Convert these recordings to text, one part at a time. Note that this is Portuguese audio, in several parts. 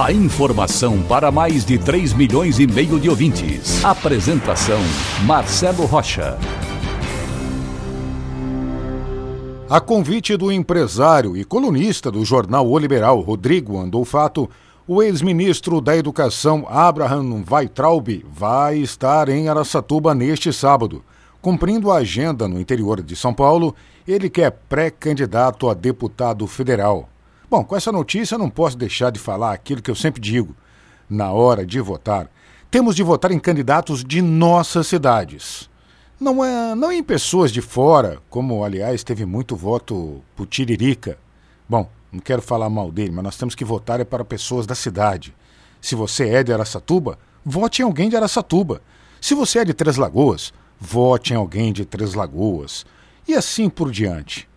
A informação para mais de 3 milhões e meio de ouvintes. Apresentação Marcelo Rocha. A convite do empresário e colunista do jornal O Liberal, Rodrigo Andolfato, o ex-ministro da Educação, Abraham Weitraub, vai estar em Araçatuba neste sábado. Cumprindo a agenda no interior de São Paulo, ele que é pré-candidato a deputado federal. Bom, com essa notícia não posso deixar de falar aquilo que eu sempre digo. Na hora de votar, temos de votar em candidatos de nossas cidades. Não, é, não em pessoas de fora, como aliás teve muito voto por Tiririca. Bom, não quero falar mal dele, mas nós temos que votar é para pessoas da cidade. Se você é de Araçatuba, vote em alguém de Araçatuba. Se você é de Três Lagoas, vote em alguém de Três Lagoas, e assim por diante.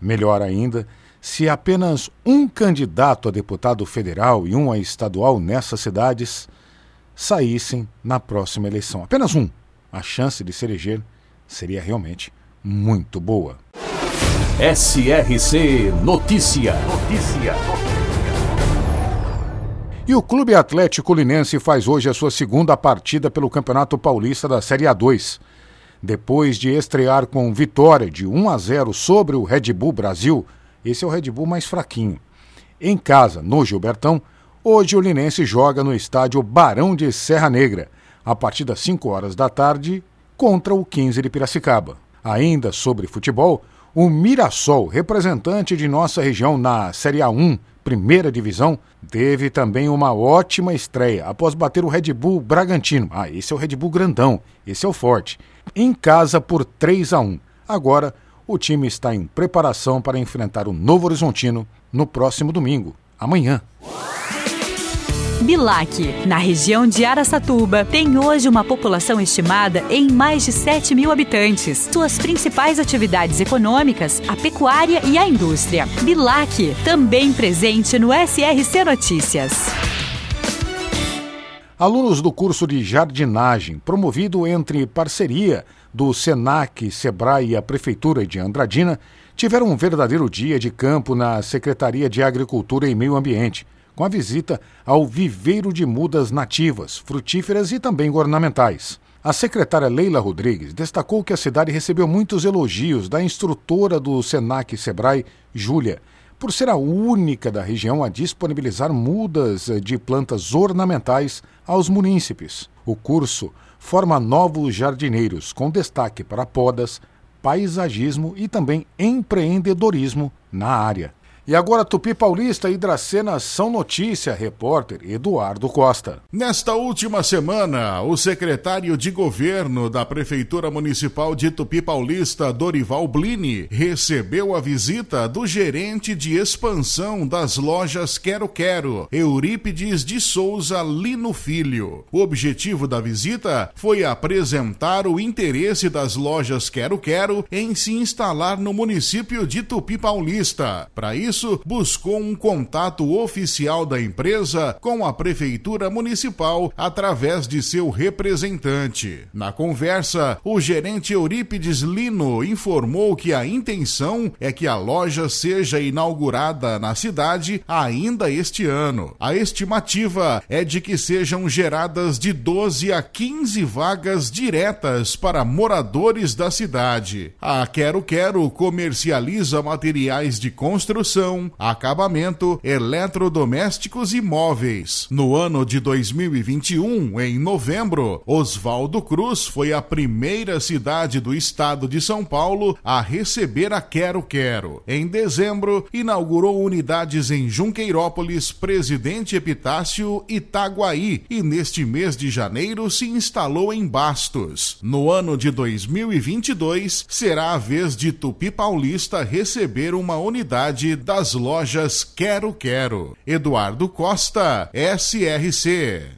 Melhor ainda, se apenas um candidato a deputado federal e um a estadual nessas cidades saíssem na próxima eleição. Apenas um. A chance de se eleger seria realmente muito boa. SRC Notícia. Notícia. E o Clube Atlético Linense faz hoje a sua segunda partida pelo Campeonato Paulista da Série A2 depois de estrear com vitória de 1 a 0 sobre o Red Bull Brasil, esse é o Red Bull mais fraquinho. Em casa, no Gilbertão, hoje o Linense joga no estádio Barão de Serra Negra, a partir das 5 horas da tarde, contra o 15 de Piracicaba. Ainda sobre futebol, o Mirassol, representante de nossa região na Série A1, primeira divisão, teve também uma ótima estreia após bater o Red Bull Bragantino. Ah, esse é o Red Bull grandão, esse é o forte. Em casa por 3 a 1. Agora, o time está em preparação para enfrentar o Novo Horizontino no próximo domingo, amanhã. Bilac, na região de Araçatuba, tem hoje uma população estimada em mais de 7 mil habitantes. Suas principais atividades econômicas, a pecuária e a indústria. Bilac, também presente no SRC Notícias. Alunos do curso de jardinagem, promovido entre parceria do SENAC, SEBRAE e a Prefeitura de Andradina, tiveram um verdadeiro dia de campo na Secretaria de Agricultura e Meio Ambiente com a visita ao viveiro de mudas nativas, frutíferas e também ornamentais. A secretária Leila Rodrigues destacou que a cidade recebeu muitos elogios da instrutora do SENAC Sebrae, Júlia, por ser a única da região a disponibilizar mudas de plantas ornamentais aos munícipes. O curso forma novos jardineiros, com destaque para podas, paisagismo e também empreendedorismo na área. E agora Tupi Paulista e Dracena são notícia, repórter Eduardo Costa. Nesta última semana, o secretário de governo da Prefeitura Municipal de Tupi Paulista, Dorival Blini, recebeu a visita do gerente de expansão das lojas Quero Quero, Eurípides de Souza Lino Filho. O objetivo da visita foi apresentar o interesse das lojas Quero Quero em se instalar no município de Tupi Paulista. Para isso, isso, buscou um contato oficial da empresa com a Prefeitura Municipal através de seu representante. Na conversa, o gerente Eurípides Lino informou que a intenção é que a loja seja inaugurada na cidade ainda este ano. A estimativa é de que sejam geradas de 12 a 15 vagas diretas para moradores da cidade. A Quero Quero comercializa materiais de construção acabamento, eletrodomésticos e móveis. No ano de 2021, em novembro, Oswaldo Cruz foi a primeira cidade do estado de São Paulo a receber a Quero Quero. Em dezembro, inaugurou unidades em Junqueirópolis, Presidente Epitácio e Itaguaí e neste mês de janeiro se instalou em Bastos. No ano de 2022, será a vez de Tupi Paulista receber uma unidade das lojas Quero Quero. Eduardo Costa, SRC.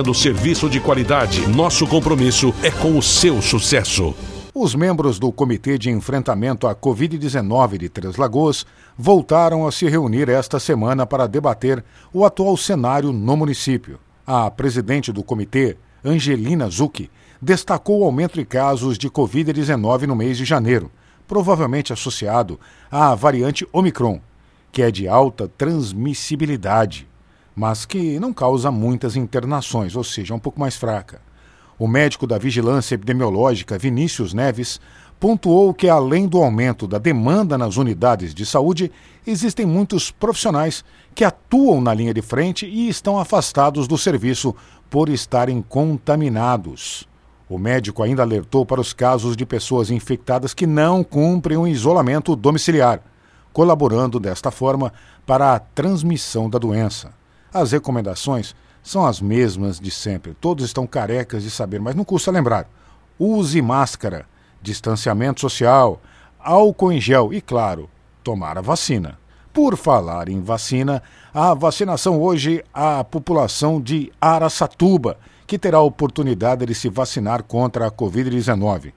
oferecendo serviço de qualidade. Nosso compromisso é com o seu sucesso. Os membros do Comitê de Enfrentamento à Covid-19 de Três Lagoas voltaram a se reunir esta semana para debater o atual cenário no município. A presidente do comitê, Angelina Zucchi, destacou o aumento de casos de Covid-19 no mês de janeiro, provavelmente associado à variante Omicron, que é de alta transmissibilidade mas que não causa muitas internações, ou seja, é um pouco mais fraca. O médico da Vigilância Epidemiológica, Vinícius Neves, pontuou que, além do aumento da demanda nas unidades de saúde, existem muitos profissionais que atuam na linha de frente e estão afastados do serviço por estarem contaminados. O médico ainda alertou para os casos de pessoas infectadas que não cumprem o isolamento domiciliar, colaborando desta forma para a transmissão da doença. As recomendações são as mesmas de sempre. Todos estão carecas de saber, mas não custa lembrar. Use máscara, distanciamento social, álcool em gel e, claro, tomar a vacina. Por falar em vacina, a vacinação hoje à população de Araçatuba, que terá a oportunidade de se vacinar contra a Covid-19.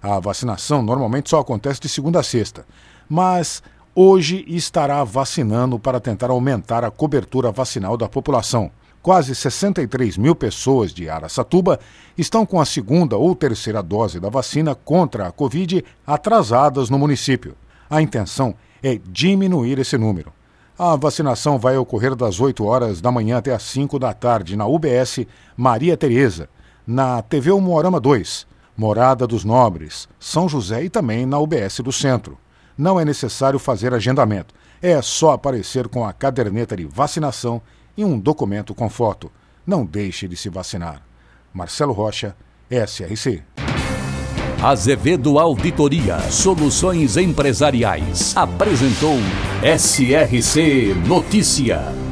A vacinação normalmente só acontece de segunda a sexta, mas hoje estará vacinando para tentar aumentar a cobertura vacinal da população. Quase 63 mil pessoas de Araçatuba estão com a segunda ou terceira dose da vacina contra a Covid atrasadas no município. A intenção é diminuir esse número. A vacinação vai ocorrer das 8 horas da manhã até as 5 da tarde na UBS Maria Tereza, na TV Umorama 2, Morada dos Nobres, São José e também na UBS do Centro não é necessário fazer agendamento. É só aparecer com a caderneta de vacinação e um documento com foto. Não deixe de se vacinar. Marcelo Rocha, SRC. Azevedo Auditoria Soluções Empresariais apresentou SRC Notícia.